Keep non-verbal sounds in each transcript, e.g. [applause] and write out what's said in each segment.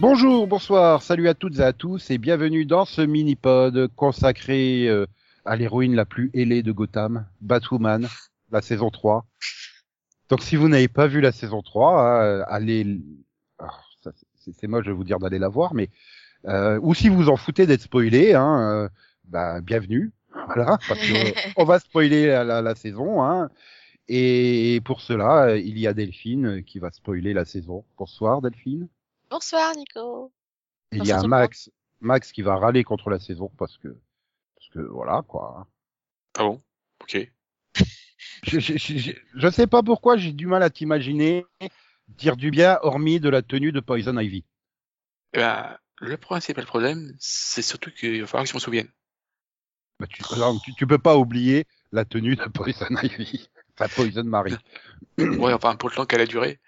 Bonjour, bonsoir, salut à toutes et à tous et bienvenue dans ce mini-pod consacré euh, à l'héroïne la plus ailée de Gotham, Batwoman, la saison 3. Donc si vous n'avez pas vu la saison 3, hein, allez... Oh, ça, c'est moche de vous dire d'aller la voir, mais... Euh, ou si vous en foutez d'être spoilé, hein, euh, bah, bienvenue. Voilà, parce [laughs] va spoiler la, la, la saison. Hein. Et pour cela, il y a Delphine qui va spoiler la saison. Bonsoir Delphine. Bonsoir Nico. Il y a Max, Max qui va râler contre la saison parce que, parce que voilà quoi. Ah bon? Ok. Je, je, je, je- je sais pas pourquoi j'ai du mal à t'imaginer dire du bien hormis de la tenue de Poison Ivy. Eh ben, le principal problème, c'est surtout qu'il va falloir que je m'en souvienne. Bah, tu, alors, tu, tu peux pas oublier la tenue de Poison Ivy. [laughs] Enfin, Poison Mary. ouais, enfin, pour le temps qu'elle a duré.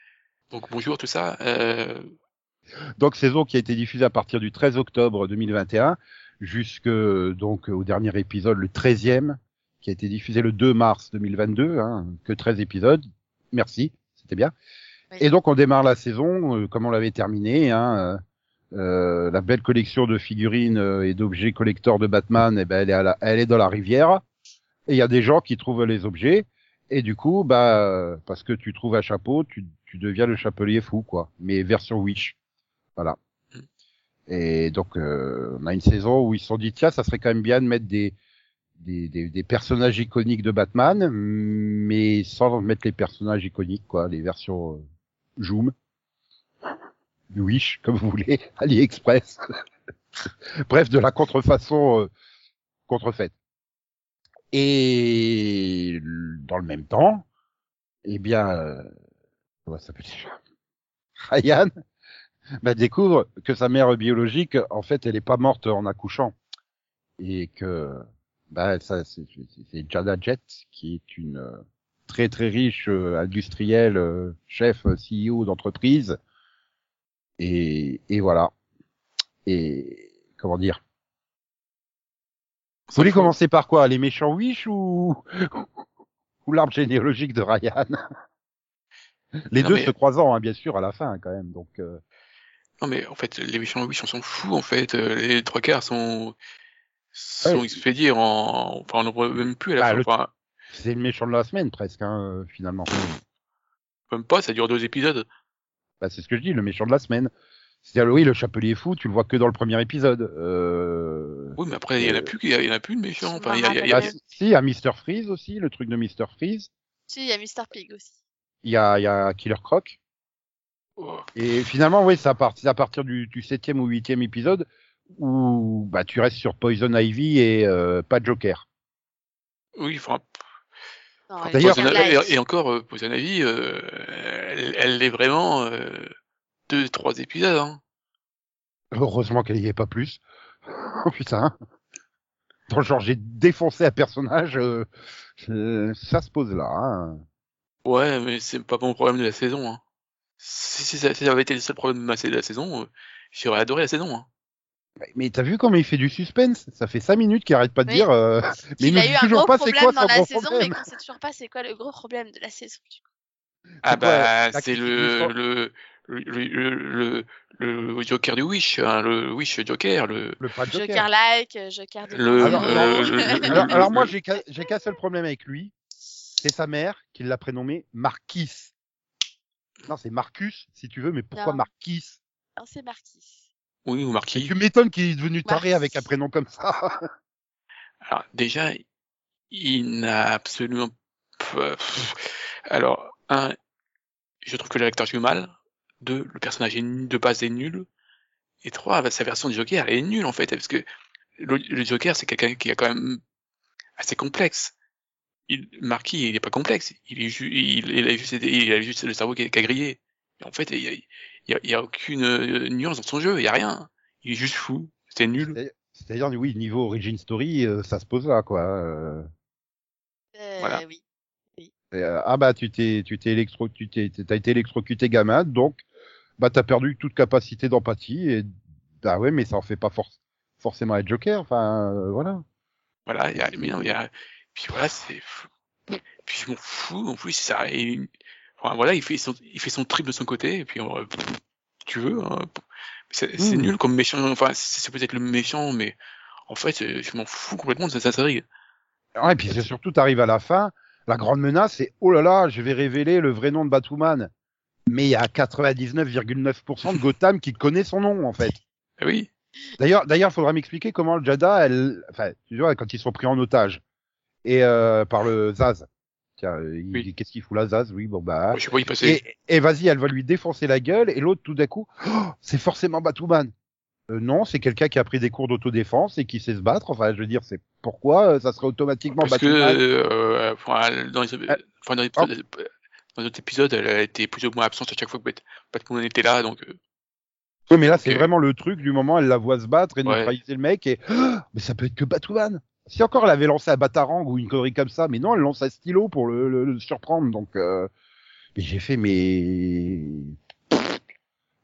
Donc bonjour, tout ça. Euh... Donc saison qui a été diffusée à partir du 13 octobre 2021 jusque donc au dernier épisode, le 13e, qui a été diffusé le 2 mars 2022, hein, que 13 épisodes. Merci, c'était bien. Oui. Et donc on démarre la saison euh, comme on l'avait terminé. Hein, euh, euh, la belle collection de figurines euh, et d'objets collecteurs de Batman, eh ben, elle, est à la- elle est dans la rivière. Et il y a des gens qui trouvent les objets. Et du coup, bah, parce que tu trouves un chapeau, tu, tu deviens le chapelier fou, quoi. Mais version Wish. Voilà. Et donc, euh, on a une saison où ils se sont dit, tiens, ça serait quand même bien de mettre des, des, des, des personnages iconiques de Batman, mais sans mettre les personnages iconiques, quoi, les versions euh, Joom, Wish, [laughs] comme vous voulez, [laughs] AliExpress. [laughs] Bref, de la contrefaçon euh, contrefaite. Et dans le même temps, eh bien, euh, ça s'appelle déjà? Ryan bah, découvre que sa mère biologique, en fait, elle est pas morte en accouchant. Et que, bah, ça, c'est Jada Jet, qui est une euh, très très riche euh, industrielle, euh, chef, euh, CEO d'entreprise. Et, et voilà. Et, comment dire? Vous voulez commencer par quoi? Les méchants Wish ou, ou l'arbre généalogique de Ryan? Les Non, deux mais- se croisant, hein, bien sûr, à la fin, quand même. Donc, euh, Non mais en fait, les méchants Wish, on s'en fout. En fait, Euh, les trois quarts sont sont Ouais. expédiés en, enfin, on n'en voit même plus à la Bah, fin. le- Enfin, C'est le méchant de la semaine presque, hein, euh, finalement. même pas, ça dure deux épisodes. Bah, c'est ce que je dis, le méchant de la semaine. C'est-à-dire, oui, le chapelier fou, tu le vois que dans le premier épisode. Euh... Oui, mais après, il y en a Euh, plus, il y, en a plus de méchants. Enfin, il y a, y a- il y Bah, a- rappelle. si, si, il y a Mr. Freeze aussi, le truc de Mr. Freeze. Si, il y a Mr. Pig aussi. Il y a, il y a Killer Croc. Et finalement, oui, c'est à, part- c'est à partir du, du septième ou huitième épisode où bah, tu restes sur Poison Ivy et euh, pas Joker. Oui, elle D'ailleurs- et, et encore, euh, Poison Ivy, euh, elle, elle est vraiment euh, deux, trois épisodes. Hein. Heureusement qu'elle n'y est pas plus. [laughs] oh putain. Dans le genre, j'ai défoncé un personnage, euh, euh, ça se pose là. Hein. Ouais, mais c'est pas mon problème de la saison. Hein. Si, si ça, si ça avait été le seul problème de la saison, euh, j'aurais adoré la saison. Hein. Mais- t'as vu comment il fait du suspense? Ça fait cinq minutes qu'il arrête pas de Oui. dire. euh, [laughs] mais il il a eu un gros pas problème quoi dans la saison, problème? mais qu'on sait toujours pas c'est quoi le gros problème de la saison. du coup? Ah bah, c'est le, le, le, le, le, le Joker du Wish, hein, le Wish Joker, le, Le pas de Joker. Joker like, euh, Joker de Le- Alors, Marvel. alors, le- le- alors, alors moi le- j'ai qu'un j'ai qu'un seul problème avec lui, c'est sa mère qui l'a prénommé Marquis. Non, c'est Marcus si tu veux, mais pourquoi Non. Marquis? Non, c'est Marquis. oui, ou Marquis. Tu m'étonnes qu'il est devenu taré Marquis. avec un prénom comme ça. [laughs] Alors, déjà, il n'a absolument pas... Alors, un, je trouve que l'acteur joue mal. Deux, le personnage est nul- de base est nul. Et trois, bah, sa version du Joker, elle est nulle, en fait, parce que le, le Joker, c'est quelqu'un qui est quand même assez complexe. Il, Marquis, il est pas complexe. Il est ju- il, il a juste, il a juste le cerveau qui, a- qui a grillé. Et en fait, il y a, il y a, aucune euh, nuance dans son jeu, il y a rien. Il est juste fou. C'est nul. C'est-à-dire, oui, niveau origin story, euh, ça se pose là, quoi. euh. Euh, Voilà. Oui. Et, euh, ah bah tu t'es tu t'es électro tu t'es t'as été électrocuté gamin donc bah t'as perdu toute capacité d'empathie et bah ouais mais ça en fait pas forc- forcément être Joker enfin euh, voilà Voilà, il y a, mais non, il y a, puis voilà, c'est, fou. puis je m'en fous, en plus, ça, il, enfin, voilà, il fait son, il fait son trip de son côté, et puis, on, tu veux, hein. C'est Hmm. nul comme méchant. Enfin, c'est peut-être le méchant, mais en fait, euh, je m'en fous complètement de cette série. Ouais, et puis c'est surtout, t'arrives à la fin, la grande menace, c'est oh là là, je vais révéler le vrai nom de Batwoman. Mais il y a 99,9% de Gotham qui connaît son nom, en fait. Ah oui. D'ailleurs, d'ailleurs, il faudra m'expliquer comment le Jada, elle, enfin, tu vois, quand ils sont pris en otage et euh, par le Zaz. Tiens, euh, il Oui. dit qu'est-ce qu'il fout là, Zaz? Oui, bon bah. Je sais pas y passer. Et, et vas-y, elle va lui défoncer la gueule et l'autre tout d'un coup, Oh, c'est forcément Batwoman. Euh, non, c'est quelqu'un qui a pris des cours d'autodéfense et qui sait se battre. Enfin, je veux dire, c'est pourquoi euh, ça serait automatiquement Parce que euh, enfin, dans les, enfin, dans les épisodes, dans les autres épisodes, elle a été plus ou moins absente à chaque fois que Bat- Batman était là, donc Oui, mais là, c'est vraiment le truc du moment elle la voit se battre et Ouais. neutraliser le mec et Oh, mais ça peut être que Batwoman. Si encore elle avait lancé un Batarang ou une connerie comme ça, mais non, elle lance un stylo pour le, le- le surprendre. Donc, euh... mais j'ai fait mais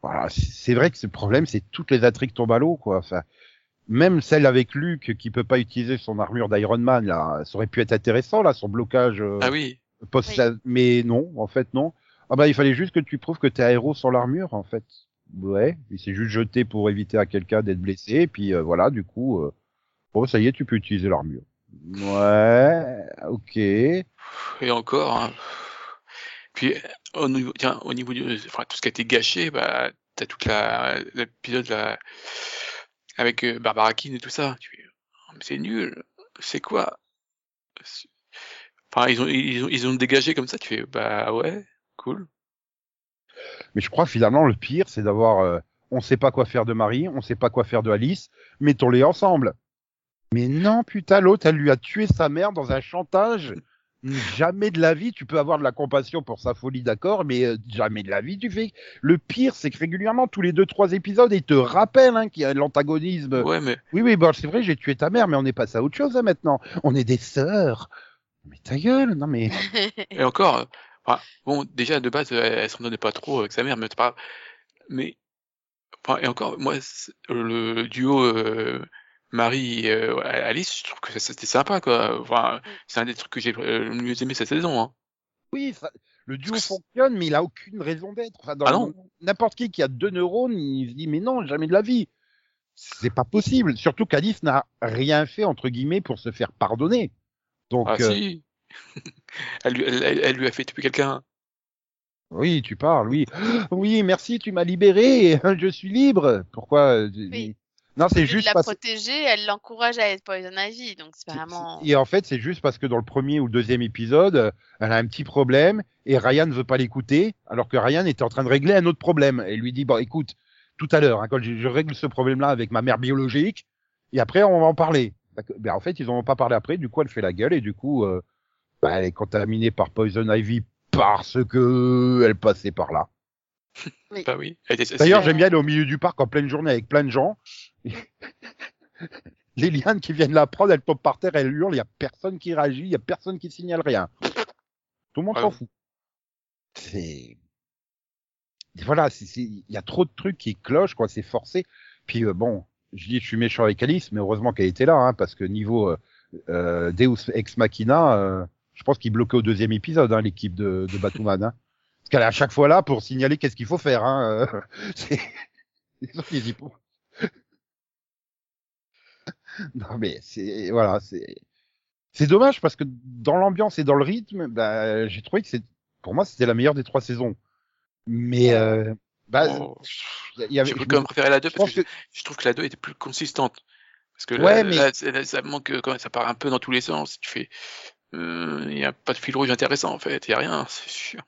voilà, c'est c'est vrai que ce problème, c'est toutes les intrigues tombent à l'eau, quoi. Enfin, même celle avec Luke qui peut pas utiliser son armure d'Iron Man, là, ça aurait pu être intéressant, là, son blocage. euh, ah oui. post Oui. mais non, en fait non. Ah bah il fallait juste que tu prouves que t'es un héros sans l'armure en fait. Ouais, il s'est juste jeté pour éviter à quelqu'un d'être blessé et puis euh, voilà, du coup euh, bon ça y est, tu peux utiliser l'armure. Ouais, OK. Et encore. Hein. Puis au niveau, tiens, au niveau du, enfin, tout ce qui a été gâché, bah, t'as toute la l'épisode là avec euh, Barbara Keane et tout ça. Tu fais, Oh, c'est nul. C'est quoi? C'est- Enfin, ils ont, ils ont ils ont dégagé comme ça. Tu fais bah ouais, cool. Mais je crois que finalement le pire c'est d'avoir euh, on sait pas quoi faire de Marie, on sait pas quoi faire de Alice, mettons-les ensemble. Mais non, putain, l'autre elle lui a tué sa mère dans un chantage. Jamais de la vie, tu peux avoir de la compassion pour sa folie, d'accord, mais euh, jamais de la vie, tu fais. Le pire, c'est que régulièrement, tous les deux, trois épisodes, ils te rappellent hein, qu'il y a de l'antagonisme. Ouais, mais Oui, oui, bon, c'est vrai, j'ai tué ta mère, mais on est passé à autre chose hein, maintenant. On est des sœurs. Mais ta gueule, non mais. [laughs] Et encore, euh, bon, déjà de base, elle, elle s'entendait pas trop avec sa mère, mais c'est pas. Mais, enfin, et encore, moi, le duo euh, Marie et euh, Alice, je trouve que ça- c'était sympa, quoi. Enfin, c'est un des trucs que j'ai euh, le mieux aimé cette saison. Hein. Oui, ça- le duo fonctionne, mais il a aucune raison d'être. Enfin, dans Ah. N'importe qui qui a deux neurones, il se dit, mais non, jamais de la vie. C'est pas possible. Surtout qu'Alice n'a rien fait, entre guillemets, pour se faire pardonner. Donc, Ah euh, si. [laughs] elle, lui, elle, elle- elle lui a fait tuer quelqu'un. oui, tu parles, oui. [gasps] Oui, merci, tu m'as libéré, [laughs] je suis libre. Pourquoi Oui. Non, c'est lieu de juste la parce protéger, elle l'encourage à être Poison Ivy, donc c'est vraiment. Et en fait, c'est juste parce que dans le premier ou le deuxième épisode, euh, elle a un petit problème et Ryan ne veut pas l'écouter, alors que Ryan était en train de régler un autre problème. Et lui dit, bon, écoute, tout à l'heure, hein, quand je, je règle ce problème-là avec ma mère biologique, et après, on va en parler. Ben, en fait, ils en ont pas parlé après, du coup, elle fait la gueule, et du coup, euh, ben, elle est contaminée par Poison Ivy parce que elle passait par là. Bah oui. Elle était- D'ailleurs, j'aime bien aller au milieu du parc en pleine journée avec plein de gens. [laughs] Les lianes qui viennent la prendre, elles tombent par terre, elles hurlent, il y a personne qui réagit, il y a personne qui signale rien. Tout le monde Ouais. s'en fout. C'est voilà, il y a trop de trucs qui clochent, quoi, c'est forcé. Puis euh, bon, je dis je suis méchant avec Alice, mais heureusement qu'elle était là, hein, parce que niveau euh, euh, Deus Ex Machina, euh, je pense qu'il bloquait au deuxième épisode hein, l'équipe de, de Batwoman. Hein. Parce qu'elle est à chaque fois là pour signaler qu'est-ce qu'il faut faire. Hein. euh, [laughs] c'est- les [laughs] non mais c'est voilà, c'est c'est dommage parce que dans l'ambiance et dans le rythme, bah, j'ai trouvé que c'est pour moi c'était la meilleure des trois saisons. Mais euh, bah, Oh, il y avait, J'ai quand même préféré la 2 je parce que, que je trouve que la 2 était plus consistante. Parce que Ouais, là, mais- là, c'est- là, ça manque quand même, ça part un peu dans tous les sens. Tu fais, euh, il y a pas de fil rouge intéressant en fait, il y a rien, [laughs] c'est sûr.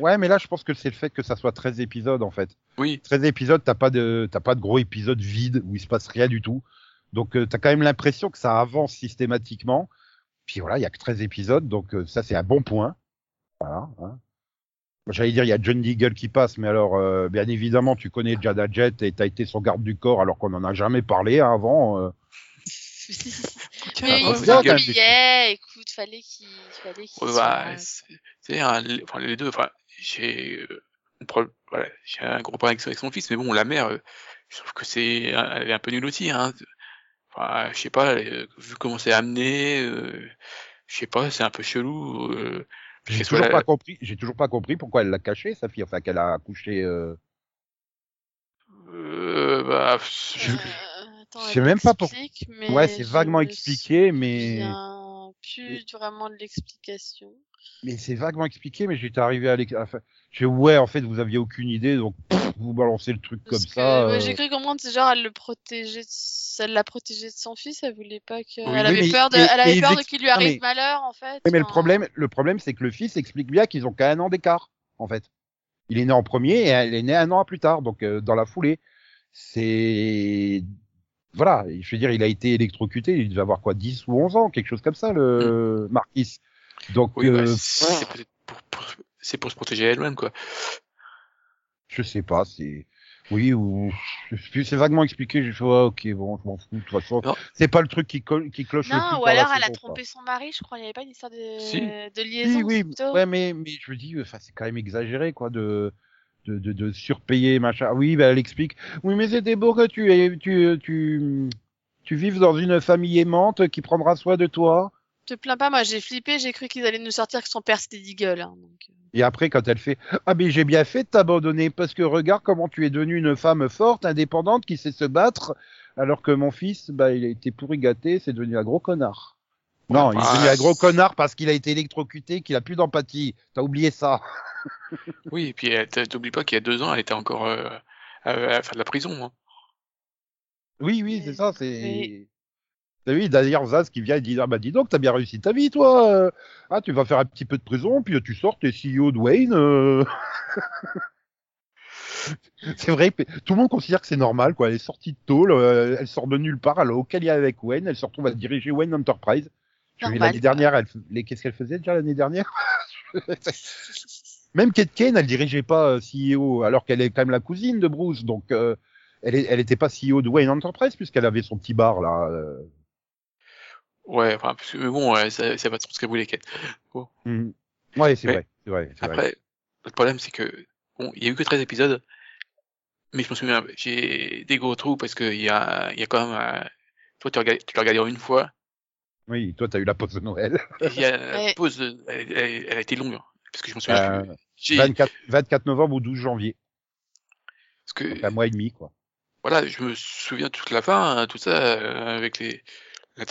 Ouais, mais là je pense que c'est le fait que ça soit 13 épisodes en fait. Oui, 13 épisodes, t'as pas de t'as pas de gros épisodes vides où il se passe rien du tout. Donc euh, t'as quand même l'impression que ça avance systématiquement. Puis voilà, il y a que 13 épisodes, donc euh, ça c'est un bon point. Voilà. Hein. J'allais dire il y a John Deagle qui passe, mais alors euh, bien évidemment tu connais Jada Jet et t'as été son garde du corps alors qu'on en a jamais parlé avant. euh. [laughs] tiens, Mais oh, il écoute, fallait qu'il fallait qu'il ouais, soit- bah, c'est enfin, les deux, enfin, j'ai, euh, voilà, j'ai un gros problème avec son fils, mais bon, la mère, euh, je trouve que c'est, elle est un peu nulle aussi, hein. Enfin, je sais pas, euh, vu comment c'est amené, euh, je sais pas, c'est un peu chelou. Euh, J'ai toujours la- pas compris. J'ai toujours pas compris pourquoi elle l'a caché sa fille, enfin qu'elle a accouché. Euh... Euh, bah, je- Euh, attends, je sais même pas pour- Ouais, c'est vaguement me expliqué, mais plus vraiment de l'explication. Mais c'est vaguement expliqué, mais j'étais arrivé à l'ex... fais, ouais, en fait, vous aviez aucune idée, donc pff, vous balancez le truc comme que, ça. ouais, euh. j'ai cru comprendre, c'est genre, elle le protégeait, de- elle l'a protégé de son fils, elle voulait pas que, Oui, elle oui, avait mais- peur de, mais- elle avait peur de ex- qu'il lui arrive mais- malheur, en fait. Oui, mais le problème, le problème, c'est que le fils explique bien qu'ils ont qu'un an d'écart, en fait. Il est né en premier et elle est née un an plus tard, donc euh, dans la foulée. C'est voilà, je veux dire, il a été électrocuté, il devait avoir quoi, 10 ou 11 ans, quelque chose comme ça, le Marquis. Donc, oui, bah, euh, c'est peut-être pour, pour- c'est pour se protéger elle-même, quoi. je sais pas, c'est oui ou c'est vaguement expliqué. Je fais ouais, ok, bon, je m'en fous. De toute façon, c'est pas le truc qui, co- qui cloche le plus. Non, ou alors elle a trompé son mari, je crois, il n'y avait pas une histoire de, Si. de liaison. Oui, oui, plutôt? ouais, mais, mais je me dis, enfin, c'est quand même exagéré, quoi, de, de, de, de surpayer, machin. Oui, ben, elle explique. Oui, mais c'était beau que tu, tu, tu, tu vives dans une famille aimante qui prendra soin de toi. Te plains pas, moi j'ai flippé, j'ai cru qu'ils allaient nous sortir que son père c'était Deagle. Hein, donc... euh. Et après, quand elle fait, ah, mais j'ai bien fait de t'abandonner parce que regarde comment tu es devenue une femme forte, indépendante, qui sait se battre, alors que mon fils, bah, il a été pourri gâté, c'est devenu un gros connard. Non, il est devenu un gros connard parce qu'il a été électrocuté, qu'il a plus d'empathie. T'as oublié ça. [laughs] Oui, et puis t'oublies pas qu'il y a deux ans, elle était encore euh, à, à faire de la prison. Hein. Oui, oui, c'est ça, mais- c'est. T'as vu, d'ailleurs, Zaz qui vient et dit, ah bah dis donc, t'as bien réussi ta vie, toi. euh. Ah, tu vas faire un petit peu de prison, puis tu sors, t'es CEO de Wayne. euh. [laughs] c'est vrai, tout le monde considère que c'est normal, quoi. Elle est sortie de tôle, euh, elle sort de nulle part, elle a aucun lien avec Wayne, elle se retrouve à diriger Wayne Enterprise. L'année dernière, elle... les- qu'est-ce qu'elle faisait déjà l'année dernière? [laughs] Même Kate Kane, elle dirigeait pas CEO, alors qu'elle est quand même la cousine de Bruce, donc euh, elle, est... elle était pas CEO de Wayne Enterprise puisqu'elle avait son petit bar là. Ouais, enfin, parce que mais bon, ouais, ça, ça va trop ce qu'elle voulait qu'elle. Mhm. Ouais, c'est vrai, c'est vrai, c'est vrai. Après, le problème, c'est que, bon, il y a eu que 13 épisodes, mais je me souviens, j'ai des gros trous parce qu'il y a, il y a quand même, euh, toi, tu, regardes, tu l'as regardé en une fois, Oui, toi t'as eu la pause de Noël. il y a [laughs] la Ouais. pause, elle, elle- elle a été longue, hein, parce que je me souviens Euh, plus. J'ai, 24, 24 novembre ou 12 janvier, parce que, donc un mois et demi quoi. voilà, je me souviens toute la fin, hein, tout ça, euh, avec les,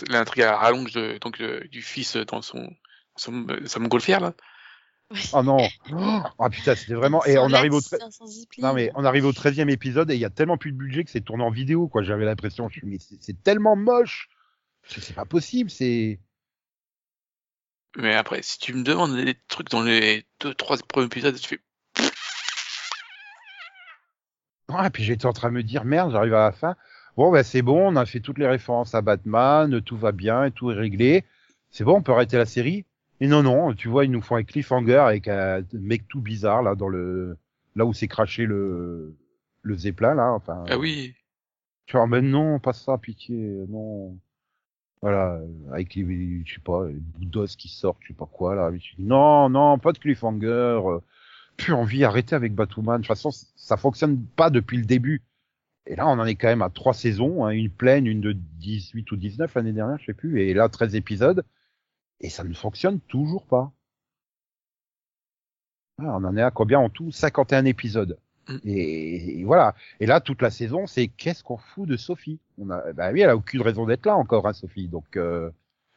l'intrigue à la rallonge de, donc, euh, du fils dans son, son, sa montgolfière, là. Oh non, oh [laughs] putain, c'était vraiment. Et on arrive au, tre- non mais on arrive au 13e épisode et il y a tellement plus de budget que c'est tourné en vidéo quoi. J'avais l'impression, je me suis dit, mais c'est- tellement moche, c'est pas possible, c'est. Mais après, si tu me demandes des trucs dans les deux, trois premiers épisodes, tu fais, Ouais, puis j'étais en train de me dire, merde, j'arrive à la fin. Bon, ben c'est bon, on a fait toutes les références à Batman, tout va bien, et tout est réglé. C'est bon, on peut arrêter la série? Et non, non, tu vois, ils nous font un cliffhanger avec un mec tout bizarre, là, dans le, là où s'est craché le, le Zeppelin, là, enfin. ah oui, Tu vois, mais non, pas ça, pitié, non. Voilà, avec les, je sais pas, les bouts d'os qui sortent, je sais pas quoi, là. Dis, Non, non, pas de cliffhanger. euh, Plus envie, arrêtez avec Batwoman. De toute façon, ça fonctionne pas depuis le début. Et là, on en est quand même à trois saisons, hein, une pleine, une de 18 ou 19 l'année dernière, je sais plus, et là, 13 épisodes. Et ça ne fonctionne toujours pas. Ah, on en est à combien en tout? 51 épisodes. Mm. Et, et voilà. Et là, toute la saison, c'est qu'est-ce qu'on fout de Sophie? On a, Bah oui, elle a aucune raison d'être là encore, hein, Sophie. Donc, euh...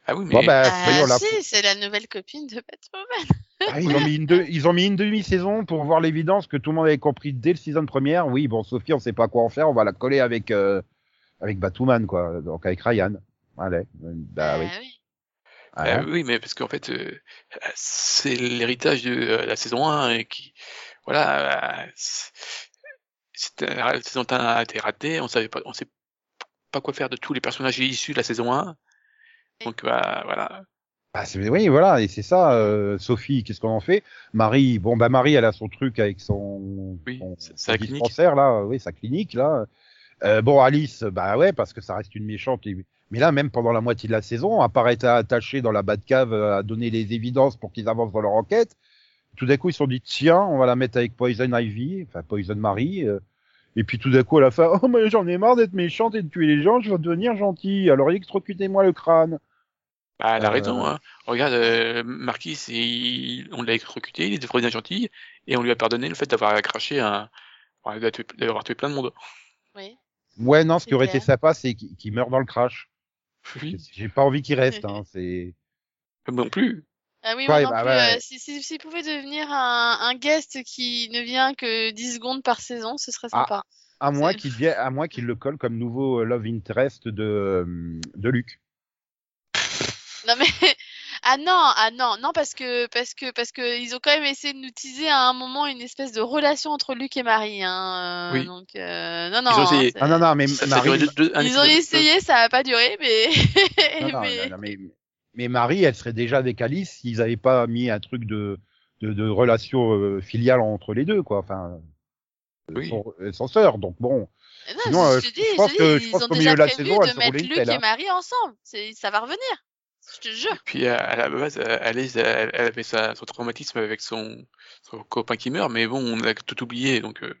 ah oui, mais bon, bah, Ah, là. si, c'est la nouvelle copine de Batwoman. Ah, ils ont mis une, deux- ils ont mis une demi-saison pour voir l'évidence que tout le monde avait compris dès le season première. Oui, bon, Sophie, on sait pas quoi en faire, on va la coller avec euh, avec Batwoman, quoi. Donc avec Ryan. Allez. Bah oui. Ah oui. Ah, Euh, oui, mais parce qu'en fait, euh, c'est l'héritage de euh, la saison 1 et qui, voilà, la saison 1 a été ratée, on savait pas, on sait pas quoi faire de tous les personnages issus de la saison 1. Donc bah, voilà. Bah, c'est- oui, voilà, et c'est ça. euh, Sophie, qu'est-ce qu'on en fait? Marie, bon, bah Marie, elle a son truc avec son, Oui, son- dispensaire là, oui, sa clinique là. Euh, bon, Alice, bah ouais, parce que ça reste une méchante. et- Mais là, même pendant la moitié de la saison, à part être attachée dans la Batcave euh, à donner les évidences pour qu'ils avancent dans leur enquête, tout d'un coup, ils se sont dit tiens, on va la mettre avec Poison Ivy, enfin Poison Marie. euh, et puis tout d'un coup, à la fin, [laughs] oh mais j'en ai marre d'être méchante et de tuer les gens, je veux devenir gentille. Alors électrocutez-moi le crâne. Bah, elle a Euh, raison. Hein. Regarde, euh, Marquis, il- on l'a exécuté, il était bien gentil, et on lui a pardonné le fait d'avoir craché un, enfin, d'avoir tué, plein de monde. Ouais, non, ce qui aurait été sympa, c'est qu'il meure dans le crash. Oui, J'ai pas envie qu'il reste, [laughs] hein, c'est... moi non plus. Ah oui, Ouais, moi non bah plus. ouais. euh, si, si, s'il pouvait devenir un, un guest qui ne vient que 10 secondes par saison, ce serait Ah. sympa. À moins qu'il à moins qu'il le colle comme nouveau euh, love interest de, euh, de Luc. Non mais [laughs] ah non ah non non parce que parce que parce que ils ont quand même essayé de nous teaser à un moment une espèce de relation entre Luc et Marie hein, euh, Oui. donc euh, non non Ils ont essayé. Ah non, non, mais Ça, ça Marie... durait deux- deux- un ils ont essayé ça a pas duré mais Non, [laughs] non, mais non, non, mais, mais Marie, elle serait déjà avec Alice s'ils avaient pas mis un truc de, de, de relation euh, filiale entre les deux, quoi. Enfin, Oui. son, euh, son sœur. Donc bon, non, sinon, euh, je te je- dis, je je pense te que- dis, je ils pense ont qu'au déjà milieu de la prévu saison, elle de se mettre Luc et hein. Marie ensemble ça va revenir je te jure. Puis à, la base, euh, Alice, elle, elle avait sa, son traumatisme avec son, son copain qui meurt, mais bon, on a tout oublié, donc euh,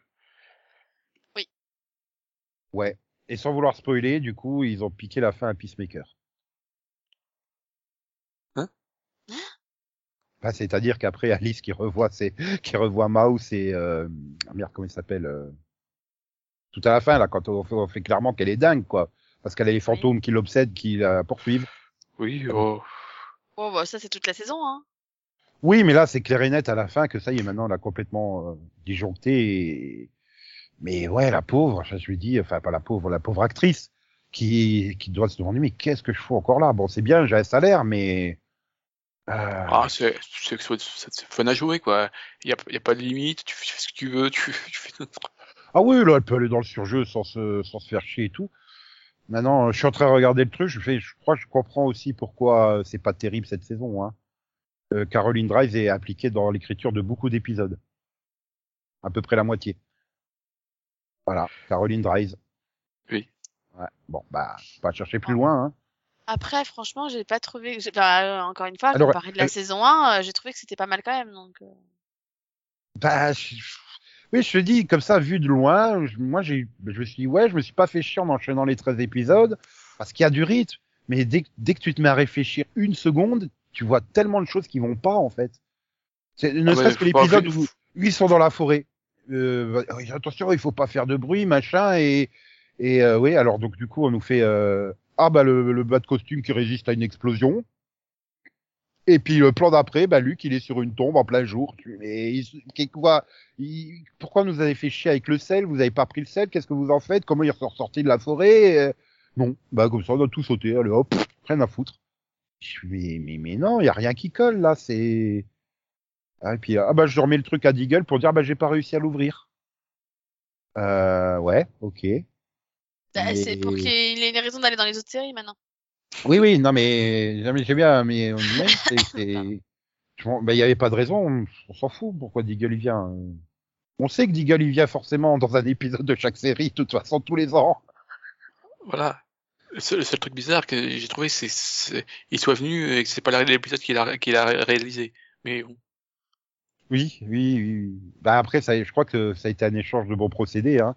ouais. Et sans vouloir spoiler, du coup, ils ont piqué la fin à Peacemaker. Hein? Bah, C'est-à-dire qu'après Alice qui revoit ses, qui revoit Mouse et euh, ah, merde comment il s'appelle euh, tout à la fin là quand on fait, on fait clairement qu'elle est dingue quoi. Parce qu'elle a les fantômes qui l'obsèdent qui la poursuivent. Oui, oh, bon bah ça c'est toute la saison hein Oui, mais là, c'est clair et net à la fin que ça y est, maintenant, on l'a complètement euh, disjoncté. Et... Mais ouais, la pauvre, je je lui dis, enfin, pas la pauvre, la pauvre actrice qui, qui doit se demander, mais qu'est-ce que je fous encore là? Bon, c'est bien, j'ai un salaire, mais. Euh, ah, c'est, fun à jouer, quoi. Il y a, y a pas de limite, tu fais ce que tu veux, tu, [laughs] tu fais Ah oui, là, elle peut aller dans le surjeu sans se, sans se faire chier et tout. Maintenant, je suis en train de regarder le truc, je fais, je crois que je comprends aussi pourquoi euh, c'est pas terrible cette saison, hein. Euh, Caroline Drive est impliquée dans l'écriture de beaucoup d'épisodes. À peu près la moitié. Voilà, Caroline Drive. Oui. Ouais. Bon, bah, faut pas chercher plus loin, hein. après franchement j'ai pas trouvé bah, euh, encore une fois comparé de la elle- saison 1 euh, j'ai trouvé que c'était pas mal quand même donc euh, Bah, je- oui, je te dis, comme ça, vu de loin, je- moi, j'ai, je me suis dit, ouais, je me suis pas fait chier en enchaînant les 13 épisodes, parce qu'il y a du rythme, mais dès, que- dès que tu te mets à réfléchir une seconde, tu vois tellement de choses qui vont pas, en fait. C'est, ne Ah serait-ce que l'épisode où, où ils sont dans la forêt. Euh, attention, il faut pas faire de bruit, machin, et, et euh, oui, alors, donc, du coup, on nous fait, euh, ah, bah, le, le bas de costume qui résiste à une explosion. Et puis le plan d'après, bah Luc, il est sur une tombe en plein jour. Mais il- quoi il- Pourquoi nous avez fait chier avec le sel? Vous avez pas pris le sel? Qu'est-ce que vous en faites? Comment ils sont ressortis de la forêt? Euh, Non, bah comme ça on a tout sauté. Allez hop, rien à foutre. Mais mais mais non, il y a rien qui colle là. C'est ah, et puis ah bah je remets le truc à Deagle pour dire bah j'ai pas réussi à l'ouvrir. Euh, ouais, ok. bah, c'est pour qu'il ait une raison d'aller dans les autres séries maintenant Oui, oui, non, mais j'ai bien, mais c'est, [laughs] c'est, bah, il y avait pas de raison, on s'en fout, pourquoi Deagle il vient. euh. On sait que Deagle il vient forcément dans un épisode de chaque série, de toute façon, tous les ans. Voilà. Le seul, le seul truc bizarre que j'ai trouvé, c'est c'est- il soit venu et que c'est pas l'épisode qu'il a, qu'il a réalisé. Mais bon. Oui, oui, oui. Bah après, ça, je crois que ça a été un échange de bons procédés, hein.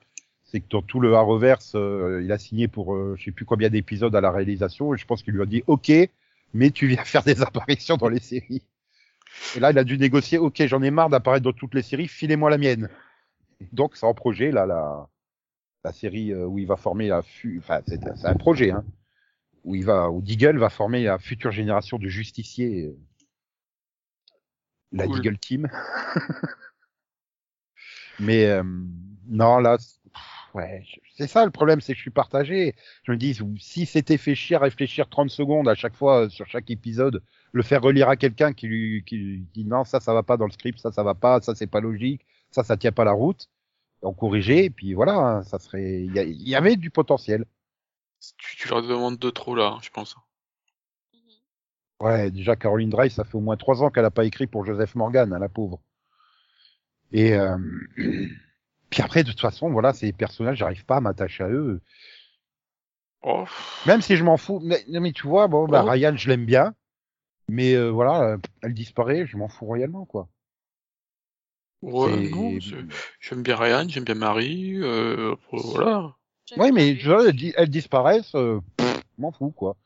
C'est que dans tout le Arrowverse, euh, il a signé pour euh, je sais plus combien d'épisodes à la réalisation, et je pense qu'il lui a dit OK, mais tu viens [laughs] faire des apparitions dans les séries. Et là, il a dû négocier OK, j'en ai marre d'apparaître dans toutes les séries, filez-moi la mienne. Donc, c'est en projet, là, la, la série euh, où il va former la fu... enfin, c'est un projet, hein. Où il va, où Deagle va former la future génération de justiciers. euh, La Cool. Deagle Team. [laughs] Mais euh, non, là, ouais, c'est ça le problème, c'est que je suis partagé. Je me dis, si c'était fait chier à réfléchir 30 secondes à chaque fois euh, sur chaque épisode, le faire relire à quelqu'un qui lui qui lui dit non, ça, ça va pas dans le script, ça, ça va pas, ça, c'est pas logique, ça, ça tient pas la route, on corrigeait, et puis voilà, hein, ça serait, il y, avait du potentiel. Tu, tu leur demandes de trop là, je pense. Ouais, déjà Caroline Drive, ça fait au moins trois ans qu'elle a pas écrit pour Joseph Morgan, hein, la pauvre. Et euh, [clears throat] puis après, de toute façon, voilà, ces personnages, j'arrive pas à m'attacher à eux. Oh, Même si je m'en fous. Mais, non, mais tu vois, bon, bah, Oh. Ryan, je l'aime bien. Mais euh, voilà, euh, elle disparaît, je m'en fous royalement, quoi. ouais, non, j'aime bien Ryan, j'aime bien Marie, euh, voilà. Bien mais vois, elles, di- elles disparaissent, euh, je m'en fous, quoi.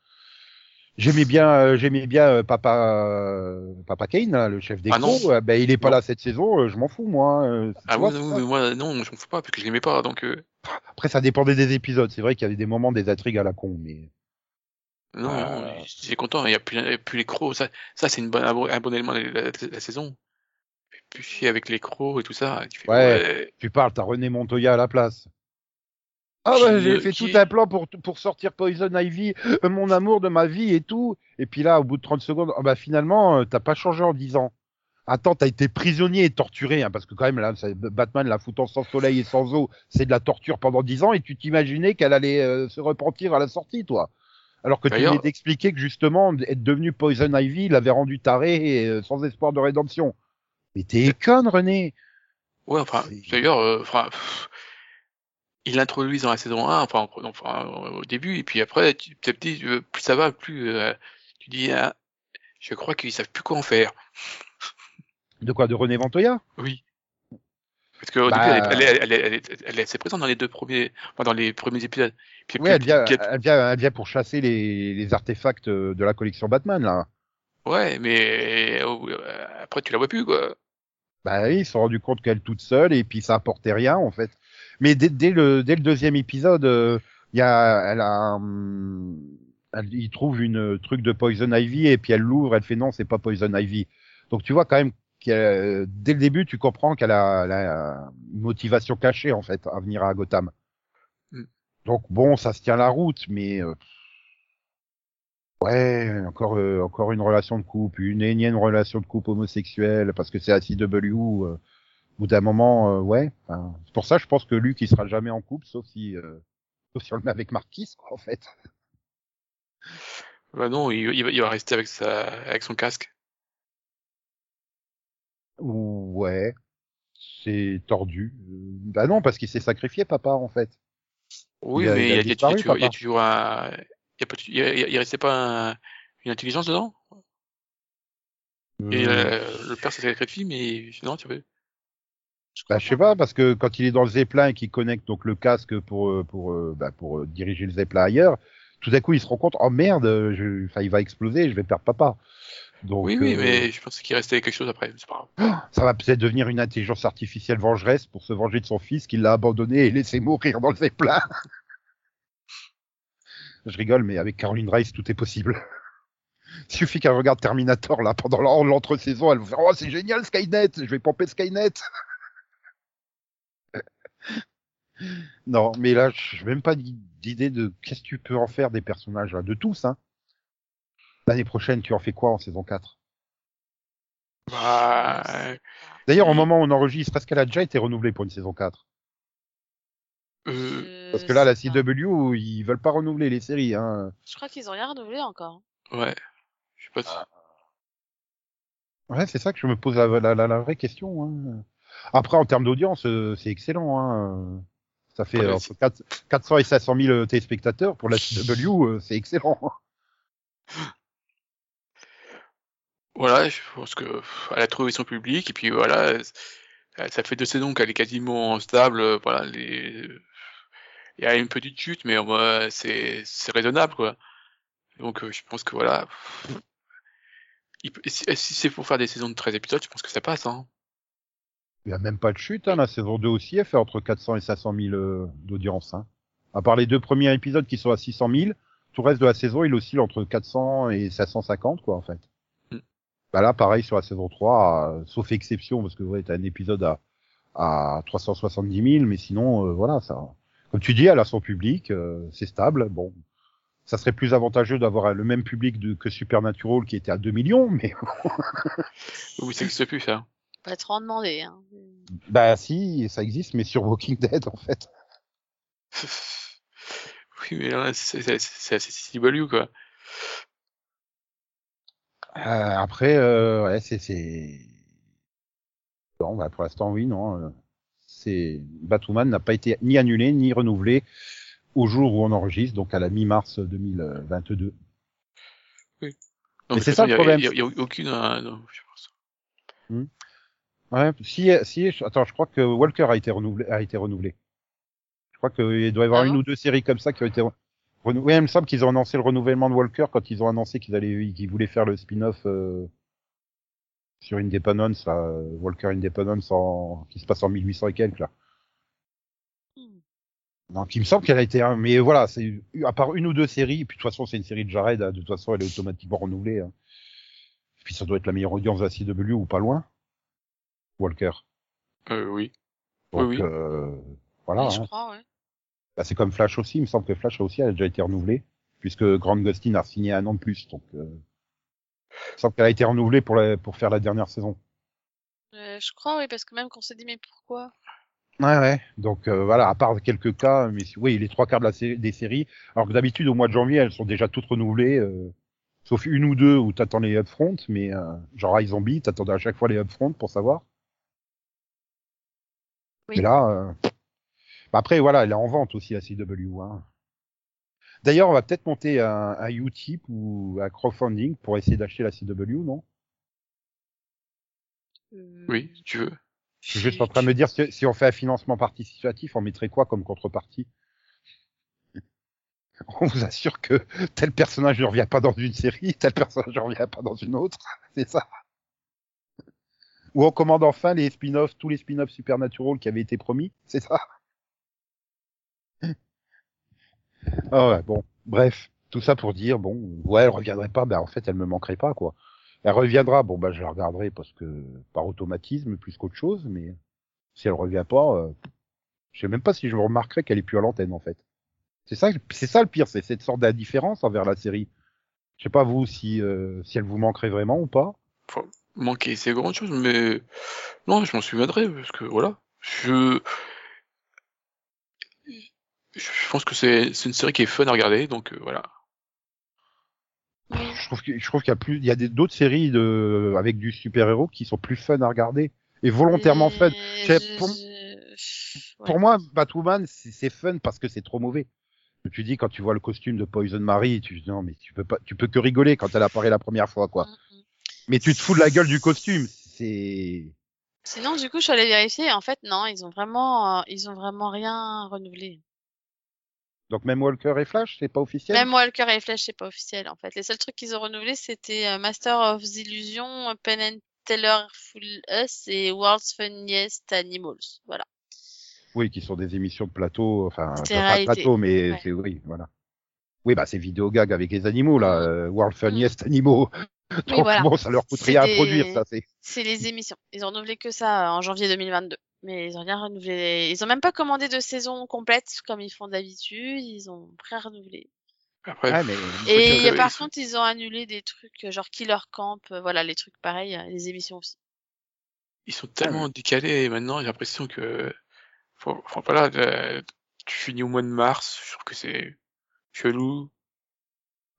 J'aimais bien, euh, j'aimais bien euh, Papa, euh, Papa Kane, là, le chef des Ah. Euh, ben, il est pas Non. là cette saison, euh, je m'en fous, moi. euh, tu Ah vois, oui, oui, moi, non, je m'en fous pas, parce que je l'aimais pas, donc, euh, Après, ça dépendait des épisodes. C'est vrai qu'il y avait des moments des intrigues à la con, mais non, Euh. non, j'étais content, il y a a plus les crocs, ça, ça, c'est une bonne, un bon élément de la, la- la saison. Chier avec les crocs et tout ça, tu fais, Ouais. ouais, tu parles, t'as René Montoya à la place. Ah ouais, j'ai fait qui- tout un plan pour, pour sortir Poison Ivy, euh, mon amour de ma vie et tout. Et puis là, au bout de 30 secondes, ah bah finalement, euh, t'as pas changé en 10 ans. Attends, t'as été prisonnier et torturé, hein, parce que quand même, là, Batman la foutant sans soleil et sans eau, c'est de la torture pendant 10 ans, et tu t'imaginais qu'elle allait euh, se repentir à la sortie, toi. Alors que tu venais d'expliquer que justement, être devenu Poison Ivy l'avait rendu taré et sans espoir de rédemption. Mais t'es conne, René. ouais, enfin, d'ailleurs, enfin, ils l'introduisent dans la saison 1, enfin, en- enfin, au début, et puis après, tu, petit à petit, euh, plus ça va, plus, euh, tu dis, ah, je crois qu'ils savent plus quoi en faire. De quoi De René Montoya Oui. Parce qu'au Bah, début, elle est, elle, est, elle, est, elle, est, elle est assez présente dans les deux premiers, enfin, dans les premiers épisodes. Puis, Oui, elle puis- vient, puis- elle vient, elle vient pour chasser les, les artefacts de la collection Batman, là. ouais, mais euh, après, tu la vois plus, quoi. Bah oui, ils se sont rendus compte qu'elle toute seule et puis ça apportait rien, en fait. Mais dès, dès le, dès le deuxième épisode, euh, il y a, elle a, hum, elle, il trouve une truc de Poison Ivy et puis elle l'ouvre, elle fait non, c'est pas Poison Ivy. Donc tu vois quand même a- dès le début, tu comprends qu'elle a, elle a une motivation cachée, en fait, à venir à Gotham. Mm. Donc bon, ça se tient la route, mais euh, ouais, encore euh, encore une relation de couple, une énième relation de couple homosexuelle, parce que c'est la CW. Au bout d'un moment, euh, ouais. enfin, c'est pour ça, je pense que Luc, il sera jamais en couple, sauf si, euh, sauf si on le met avec Marquis, quoi, en fait. Bah non, il, il, va, il va rester avec sa, avec son casque. Ou ouais, c'est tordu. Bah non, parce qu'il s'est sacrifié, papa, en fait. Oui, Il a- mais il y a, il y a disparu, y a toujours un, il y restait pas un- une intelligence dedans? Et Euh, euh, le père s'est sacrifié, mais non, tu vois. Bah, je sais pas, parce que quand il est dans le Zeppelin et qu'il connecte donc le casque pour euh, pour euh, bah, pour euh, diriger le Zeppelin ailleurs, tout d'un coup il se rend compte, oh merde, je, il va exploser, je vais perdre papa. Donc Oui, oui, euh, mais je pense qu'il restait quelque chose après. C'est pas grave. [gasps] ça va peut-être devenir une intelligence artificielle vengeresse pour se venger de son fils qui l'a abandonné et laissé mourir dans le Zeppelin. [laughs] je rigole, mais avec Caroline Rice tout est possible. [laughs] Il suffit qu'elle regarde Terminator là pendant l'en- l'entre-saison, elle va faire oh c'est génial Skynet, je vais pomper Skynet. [laughs] [laughs] non, mais là je n'ai même pas d'idée de qu'est-ce que tu peux en faire des personnages là, de tous hein. L'année prochaine, tu en fais quoi en saison 4 Bah, D'ailleurs, au Oui. moment où on enregistre, est-ce qu'elle a déjà été renouvelée pour une saison 4 euh, Parce que là, la. CW, ils veulent pas renouveler les séries. Hein. Je crois qu'ils ont rien renouvelé encore. ouais. Je sais pas si. Ouais, c'est ça que je me pose la, la, la, la vraie question. Hein. Après, en termes d'audience, euh, c'est excellent. Hein. Ça fait euh, entre 4, 400 et 500 000 téléspectateurs pour la [laughs] CW, euh, c'est excellent. Voilà, je pense que elle a trouvé son public et puis voilà, euh, ça fait deux saisons qu'elle est quasiment stable. euh, Voilà, les... il y a une petite chute, mais euh, c'est raisonnable quoi. Donc euh, je pense que voilà, si c'est pour faire des saisons de 13 épisodes, je pense que ça passe. Hein. Il y a même pas de chute. Hein. La saison 2 aussi, elle fait entre 400 et 500 000 euh, d'audience. Hein. À part les deux premiers épisodes qui sont à 600 000, tout le reste de la saison, il oscille entre 400 et 550, quoi, en fait. Mm. Bah là, pareil sur la saison 3, euh, sauf exception, parce que ouais, t'as un épisode à, à 370 000, mais sinon, euh, voilà, ça. Comme tu dis, elle a son public, euh, c'est stable. Bon, ça serait plus avantageux d'avoir le même public de, que Supernatural qui était à 2 millions, mais [laughs] Oui, ça n'existe plus ça. Pas trop en demander. Hein. bah si, ça existe, mais sur Walking Dead, en fait. [laughs] Oui, mais là, c'est assez CW quoi. Euh, après, euh, ouais, c'est. Bon, bah, pour l'instant, oui, non. c'est Batwoman n'a pas été ni annulé ni renouvelé au jour où on enregistre, donc à la mi-mars 2022. Non, Mais c'est ça le problème. Il y a, a aucune. euh, non, je pense. Ouais, si, si, attends, je crois que Walker a été renouvelé, a été renouvelé. Je crois qu'il doit y avoir Ah une ou deux séries comme ça qui ont été. Renou- Oui, il me semble qu'ils ont annoncé le renouvellement de Walker quand ils ont annoncé qu'ils allaient, qu'ils voulaient faire le spin-off euh, sur Independence, là, euh, Walker Independence, en, qui se passe en 1800 et quelques là. Donc il me semble qu'elle a été, un- mais voilà, c'est à part une ou deux séries, puis de toute façon c'est une série de Jared, hein, de toute façon elle est automatiquement renouvelée. Hein. Puis ça doit être la meilleure audience de la CW ou pas loin. Walker. Euh, oui. Donc Oui, oui. euh, voilà. Oui, je hein. crois, ouais. Bah, c'est comme Flash aussi, il me semble que Flash aussi elle a déjà été renouvelée, puisque Grant Gustin a signé un an de plus. Donc euh, il me semble qu'elle a été renouvelée pour, la- pour faire la dernière saison. Euh, je crois, oui, parce que même qu'on s'est dit, mais pourquoi? Ouais, ouais. Donc euh, voilà, à part quelques cas, mais si- oui, les trois quarts de la sé- des séries. Alors que d'habitude, au mois de janvier, elles sont déjà toutes renouvelées, euh, sauf une ou deux où t'attends les upfront, mais euh, genre iZombie, t'attendais à chaque fois les upfront pour savoir. Oui. Mais là, euh, bah après voilà, elle est en vente aussi la CW. Hein. D'ailleurs, on va peut-être monter un, un Utip ou un crowdfunding pour essayer d'acheter la CW, non? Euh, Oui, si tu veux. Je suis juste en train de me dire si, si on fait un financement participatif, on mettrait quoi comme contrepartie? [laughs] On vous assure que tel personnage ne revient pas dans une série, tel personnage ne revient pas dans une autre, c'est ça? Ou on commande enfin les spin-offs, tous les spin-offs Supernatural qui avaient été promis, c'est ça? Ah ouais, bon, bref, tout ça pour dire, bon, ouais, elle reviendrait pas, ben en fait, elle me manquerait pas, quoi. Elle reviendra, bon, bah, je la regarderai parce que, par automatisme, plus qu'autre chose, mais si elle revient pas, euh, je sais même pas si je remarquerai qu'elle est plus à l'antenne, en fait. C'est ça, c'est ça le pire, c'est cette sorte d'indifférence envers la série. Je sais pas vous si, euh, si elle vous manquerait vraiment ou pas. Manquer, c'est grande chose, mais non, je m'en souviendrai, parce que voilà. Je. Je pense que c'est c'est une série qui est fun à regarder, donc euh, voilà. Je trouve que- je trouve qu'il y a plus, il y a d'autres séries de, avec du super-héros qui sont plus fun à regarder. Et volontairement fun. Et C'est- je- pour- je- ouais. Pour moi, Batwoman, c'est c'est fun parce que c'est trop mauvais. Tu dis quand tu vois le costume de Poison Mary, tu dis non mais tu peux pas, tu peux que rigoler quand elle apparaît la première fois quoi. Mais tu te fous de la gueule du costume, c'est. Sinon, du coup, je suis allée vérifier. En fait, non, ils ont vraiment, euh, ils ont vraiment rien renouvelé. Donc même Walker et Flash, c'est pas officiel? Même Walker et Flash, c'est pas officiel, en fait. Les seuls trucs qu'ils ont renouvelés, c'était euh, Master of the Illusion, Penn and Teller Full Us et World's Funniest Animals. Voilà. Oui, qui sont des émissions de plateau, enfin pas de plateau, mais Ouais. c'est oui, voilà. Oui, bah c'est vidéo gag avec les animaux là, euh, World Funniest Animaux. [laughs] Donc voilà. bon, ça leur coûte rien à produire, ça c'est. C'est les émissions. Ils ont renouvelé que ça euh, en janvier 2022. Mais ils ont rien renouvelé. Ils ont même pas commandé de saison complète comme ils font d'habitude. Ils ont pré-renouvelé. Après, Ouais, mais Et par contre, ils ont annulé des trucs euh, genre Killer Camp, euh, voilà, les trucs pareils, les émissions aussi. ils sont tellement décalés maintenant, j'ai l'impression que. Faut- voilà, tu finis au mois de mars, je trouve que c'est chelou?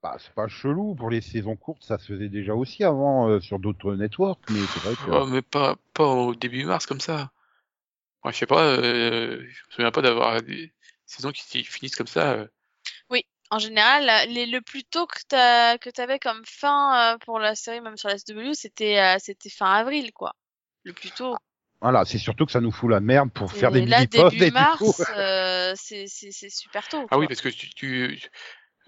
bah, c'est pas chelou pour les saisons courtes, ça se faisait déjà aussi avant euh, sur d'autres networks, mais c'est vrai que. Oh, mais pas, pas au début mars comme ça. Moi, je sais pas, euh, je me souviens pas d'avoir des saisons qui, finissent comme ça. euh. En général, les, le plus tôt que t'as que t'avais comme fin euh, pour la série, même sur la SW, c'était euh, c'était fin avril, quoi. Le plus tôt. Voilà, c'est surtout que ça nous fout la merde pour faire des là, mini-posts début mars, euh, c'est super tôt. Ah quoi. oui, parce que tu, tu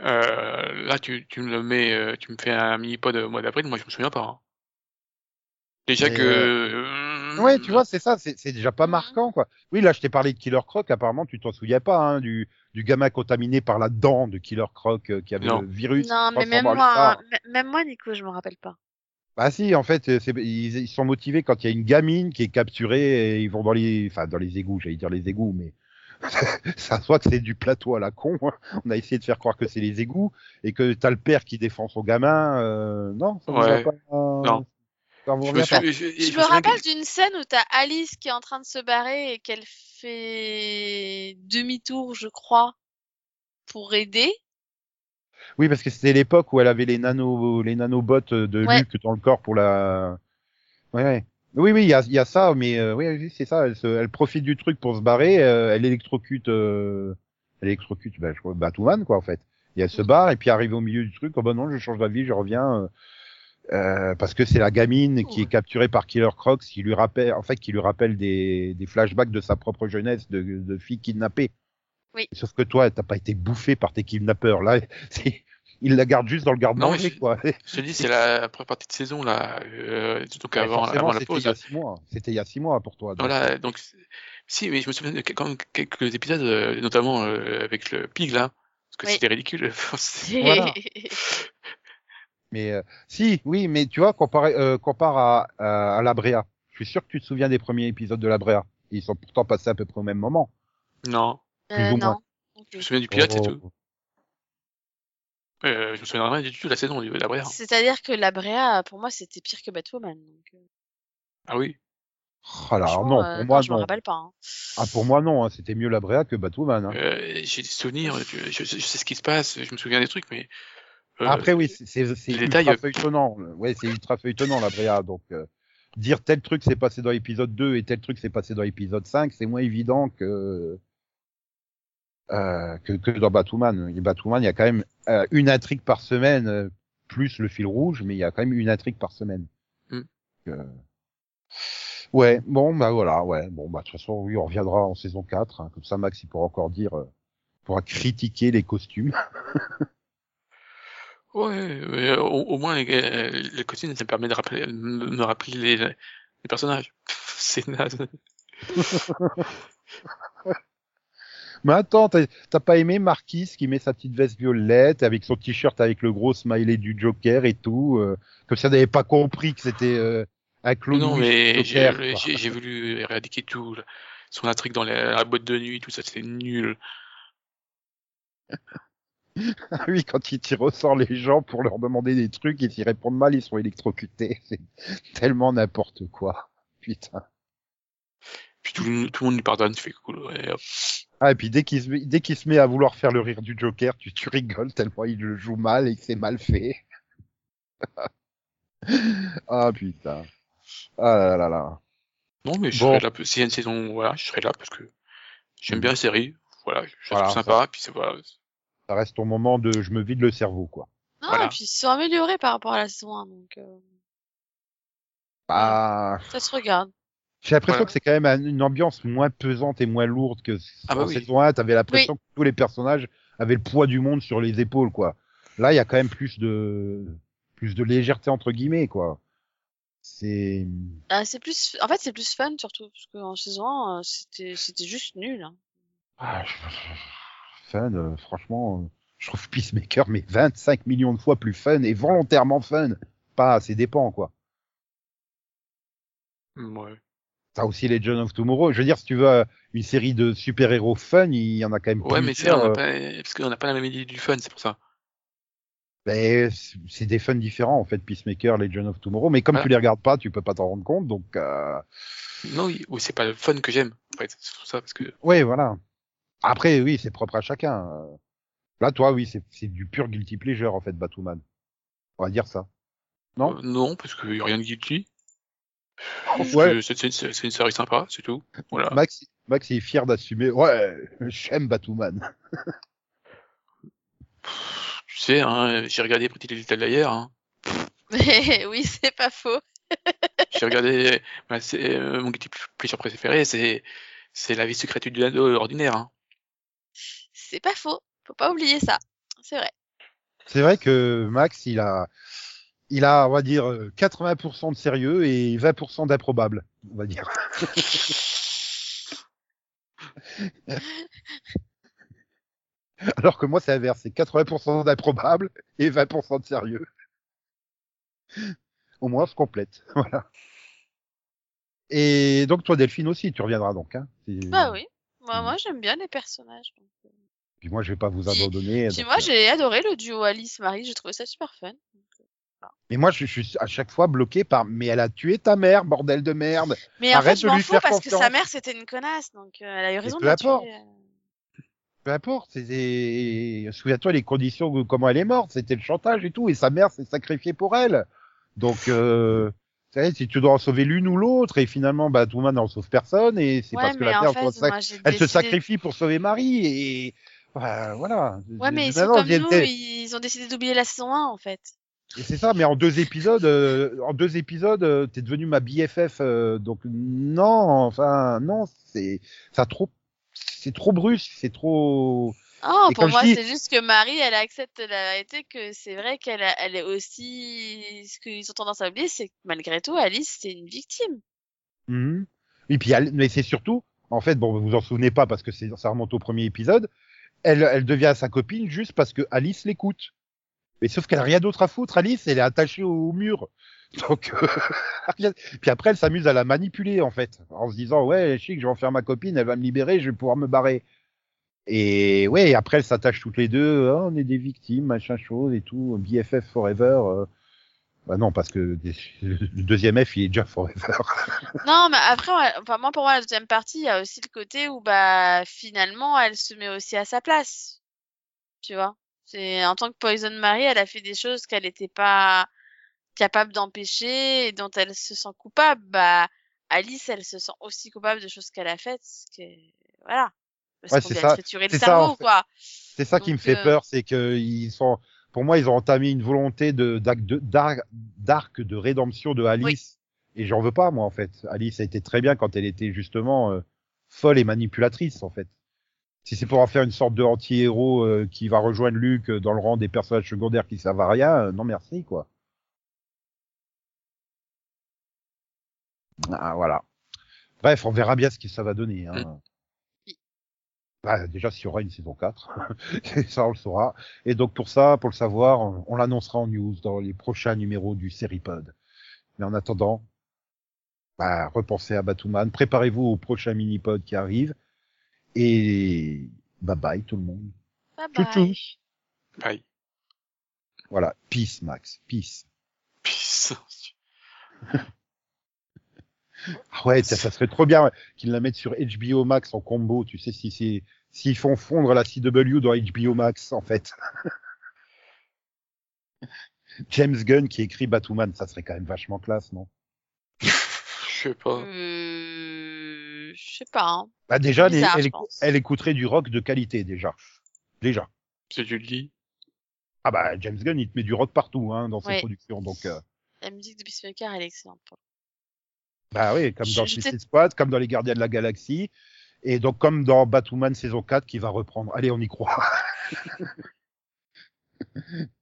euh, là, tu, tu me le mets, euh, tu me fais un mini-pod au mois d'avril, moi je me souviens pas. hein. Déjà Mais, que. euh, Ouais, tu vois, c'est ça, c'est déjà pas Mhm. marquant, quoi. Oui, là, je t'ai parlé de Killer Croc, apparemment, tu t'en souviens pas, hein, du, du gamin contaminé par la dent de Killer Croc euh, qui avait Non. le virus. Non, mais même moi, hein, même moi, Nico, je me rappelle pas. Bah si, en fait, euh, ils, ils sont motivés quand il y a une gamine qui est capturée et ils vont dans les, enfin, dans les égouts, j'allais dire les égouts, mais [laughs] ça soit que c'est du plateau à la con. hein. On a essayé de faire croire que c'est les égouts et que t'as le père qui défend son gamin. euh, non, ça Ouais. pas. Non. Ça vous Je me, revient pas. suis- je- Je je me souviens rappelle que- d'une scène où t'as Alice qui est en train de se barrer et qu'elle fait demi-tour, je crois, pour aider. Oui, parce que c'était l'époque où elle avait les nano, les nanobots de Ouais. Luke dans le corps pour la. Ouais, ouais. Oui, oui, il y a, y a ça, mais euh, oui, c'est ça. Elle, se- elle profite du truc pour se barrer. euh, elle électrocute, euh, elle électrocute, bah, je crois, Batwoman, quoi, en fait. Et elle se barre, et puis arrive au milieu du truc. Oh bah non, je change d'avis, je reviens. euh, euh, parce que c'est la gamine qui est capturée par Killer Crocs, qui lui rappelle, en fait, qui lui rappelle des, des flashbacks de sa propre jeunesse, de, de fille kidnappée. Oui. Sauf que toi, t'as pas été bouffé par tes kidnappeurs. Là, [laughs] c'est- ils la gardent juste dans le garde-manger, quoi. [laughs] Je te dis, c'est la première partie de saison, là. Euh, donc Ouais, avant, avant la c'était pause. il y a six mois. C'était il y a six mois pour toi. donc. Voilà, donc, c'est- si, mais je me souviens de quand même quelques épisodes, euh, notamment euh, avec le pig, là. Parce que Oui. c'était ridicule. [laughs] Voilà. [laughs] Mais euh, si, oui, mais tu vois, comparé, euh, compare à, à, à la Brea. Je suis sûr que tu te souviens des premiers épisodes de la Brea. Ils sont pourtant passés à peu près au même moment. non. Plus Euh, ou moins. non. non Je me souviens du pilote, c'est Oh. tout. Euh, je me souviens rien du tout de la saison de la Brea. C'est-à-dire que la Brea, pour moi, c'était pire que Batwoman. Donc, euh, Ah oui. Oh, Alors franchement, non, euh, pour moi je me non. rappelle pas. hein. Ah pour moi non, hein, c'était mieux la Brea que Batwoman. hein. Euh, j'ai des souvenirs, je, je- je sais ce qui se passe, je me souviens des trucs, mais. euh, Après oui, c'est c'est c'est les ultra détails, euh. feuilletonnant. Ouais, c'est ultra feuilletonnant la Brea. Donc euh, dire tel truc s'est passé dans l'épisode 2 et tel truc s'est passé dans l'épisode 5, c'est moins évident que euh, que, que dans Batwoman. Et Batwoman, il y a quand même euh, une intrigue par semaine euh, plus le fil rouge, mais il y a quand même une intrigue par semaine. Mm. Euh, Ouais, bon bah voilà, ouais, bon bah de toute façon oui, on reviendra en saison 4, hein, comme ça Max il pourra encore dire, euh, pourra critiquer les costumes. [laughs] Ouais, au, au moins les, les costumes, ça me permet de, rappeler, de rappeler les, les personnages. [laughs] C'est naze. [laughs] Mais attends, t'as pas aimé Marquis qui met sa petite veste violette avec son t-shirt avec le gros smiley du Joker et tout, euh, comme si elle n'avait pas compris que c'était euh, un clown non, mais j'ai voulu éradiquer tout. là. Son intrigue dans la, la boîte de nuit, tout ça, c'est nul. [laughs] Ah oui, quand il tire au sort les gens pour leur demander des trucs et s'ils répondent mal, ils sont électrocutés. [laughs] C'est tellement n'importe quoi. Putain. Puis tout, le- tout le monde lui pardonne, tu fais cool. ouais. Ah, et puis dès qu'il se, met- dès qu'il se met à vouloir faire le rire du Joker, tu, tu rigoles tellement il le joue mal et que c'est mal fait. [laughs] ah putain. Ah là là là. Non, mais je Bon. serai là, s'il y a une saison, voilà, je serai là parce que j'aime bien la série. Voilà, je Voilà, trouve sympa, puis c'est voilà. Ça reste ton moment de je me vide le cerveau, quoi. Non, Voilà. et puis ils se sont améliorés par rapport à la saison 1, donc euh, Bah, ça se regarde. J'ai l'impression Voilà. que c'est quand même un- une ambiance moins pesante et moins lourde que Ah bah en oui. saison 1. T'avais l'impression que tous les personnages avaient le poids du monde sur les épaules, quoi. Là, il y a quand même plus de plus de légèreté entre guillemets, quoi. C'est Ah, c'est plus, en fait, c'est plus fun surtout parce qu'en saison 1, euh, c'était, c'était juste nul. hein. Ah, je- fun, euh, franchement, euh, je trouve Peacemaker mais 25 millions de fois plus fun et volontairement fun. Pas assez dépend, quoi. Ouais. T'as aussi les John of Tomorrow. Je veux dire, si tu veux euh, une série de super-héros fun, il y en a quand même Ouais, mais c'est, euh, pas, parce qu'on n'a pas la même idée du fun, c'est pour ça. ben, c'est- des fun différents, en fait, Peacemaker, les John of Tomorrow. Mais comme Voilà. tu les regardes pas, tu peux pas t'en rendre compte, donc, euh... Non, c'est pas le fun que j'aime, en fait. C'est ça, parce que, ouais, voilà. Après, oui, c'est propre à chacun. euh. Là, toi, oui, c'est c'est du pur guilty pleasure, en fait, Batwoman. On va dire ça. Non? Euh, non, parce qu'il y a rien de guilty. Ouais. C'est, c'est une série sympa, c'est tout. Voilà. Max, Max est fier d'assumer. Ouais, j'aime Batwoman. Tu sais, hein, j'ai regardé Pretty Little Liars, hein. Mais oui, c'est pas faux. [laughs] J'ai regardé, bah, c'est, euh, mon guilty pleasure préféré, c'est, c'est la vie secrète du ado ordinaire, hein. C'est pas faux. Faut pas oublier ça. C'est vrai. C'est vrai que Max, il a, il a, on va dire, euh, 80% de sérieux et 20% d'improbable, on va dire. [laughs] Alors que moi, c'est l'inverse, c'est 80% d'improbable et 20% de sérieux. Au moins, on se complète. [laughs] Voilà. Et donc, toi, Delphine aussi, tu reviendras donc. Hein Bah oui. Moi, Mm. moi j'aime bien les personnages. donc, euh. Puis moi, je vais pas vous [laughs] abandonner. Puis donc, moi, euh, j'ai adoré le duo Alice-Marie. J'ai trouvé ça super fun. Mais moi, je, je suis à chaque fois bloqué par. Mais elle a tué ta mère, bordel de merde. Mais en Arrête fait, je de lui fous faire parce que sa mère, c'était une connasse. Donc, euh, elle a eu raison de peu la importe. tuer. euh. Peu importe. Souviens-toi les conditions, de comment elle est morte. C'était le chantage et tout. Et sa mère s'est sacrifiée pour elle. Donc, euh, vous savez, si tu dois en sauver l'une ou l'autre, et finalement, bah, tout le monde n'en sauve personne. Et c'est Ouais, parce que la en mère fait, sac- elle se sacrifie pour sauver Marie. Et bah, voilà. Ouais, mais ils sont comme nous. Ils ont décidé d'oublier la saison 1, en fait. Et c'est ça, mais en deux épisodes, euh, en deux épisodes, euh, t'es devenu ma BFF, euh, donc non, enfin non, c'est ça trop, c'est trop brusque, c'est trop. Oh, pour moi, dis- c'est juste que Marie, elle accepte la vérité que c'est vrai qu'elle elle est aussi. Ce qu'ils ont tendance à oublier, c'est que malgré tout, Alice, c'est une victime. Mhm. Et puis, elle- mais c'est surtout, en fait, bon, vous vous en souvenez pas parce que c'est, ça remonte au premier épisode. Elle, elle devient sa copine juste parce que Alice l'écoute. Mais sauf qu'elle a rien d'autre à foutre. Alice, elle est attachée au mur. [laughs] Donc, euh, [laughs] puis après, elle s'amuse à la manipuler, en fait, en se disant, ouais, chic, je vais en faire ma copine, elle va me libérer, je vais pouvoir me barrer. Et ouais, après, elles s'attachent toutes les deux, Ah, on est des victimes, machin chose et tout, BFF forever. euh. Bah non, parce que [laughs] le deuxième F, il est déjà forever. Non, mais après, enfin, moi, pour moi, la deuxième partie, il y a aussi le côté où, bah, finalement, elle se met aussi à sa place. Tu vois? C'est, en tant que Poison Mary, elle a fait des choses qu'elle n'était pas capable d'empêcher et dont elle se sent coupable. Bah, Alice, elle se sent aussi coupable de choses qu'elle a faites, que, voilà. Parce Ouais, qu'on c'est ça- trituré le c'est ça, en cerveau, fait. quoi. C'est ça qui me fait euh, peur, c'est que ils sont, pour moi, ils ont entamé une volonté de d'arc de, d'arc- d'arc de rédemption de Alice. Et j'en veux pas, moi, en fait. Alice a été très bien quand elle était justement euh, folle et manipulatrice, en fait. Si c'est pour en faire une sorte de anti-héros euh, qui va rejoindre Luke euh, dans le rang des personnages secondaires qui servent à rien, euh, non merci, quoi. Ah, voilà. Bref, on verra bien ce que ça va donner. Hein. Bah, déjà, s'il y aura une saison 4, [laughs] ça on le saura. Et donc pour ça, pour le savoir, on, on l'annoncera en news dans les prochains numéros du Seripod. Mais en attendant, bah, repensez à Batman, préparez-vous au prochain mini-pod qui arrive. Et bye bye tout le monde. Bye bye. Bye. Voilà, peace Max, peace. Peace. [laughs] Ah ouais, ça, ça serait trop bien qu'ils la mettent sur HBO Max en combo, tu sais, si c'est s'ils font fondre la CW dans HBO Max, en fait. [laughs] James Gunn qui écrit Batwoman, ça serait quand même vachement classe, non? [laughs] Je sais pas. Euh, je sais pas, hein. Bah déjà, elle, écouterait du rock de qualité, déjà. Déjà. C'est du lit. Ah bah, James Gunn, il te met du rock partout, hein, dans ses Ouais. productions, donc... euh, La musique de Peacemaker, elle est excellente. Bah oui, comme Je- dans Suicide Squad, comme dans Les Gardiens de la Galaxie, et donc comme dans Batwoman saison 4 qui va reprendre. Allez, on y croit. [laughs] [laughs]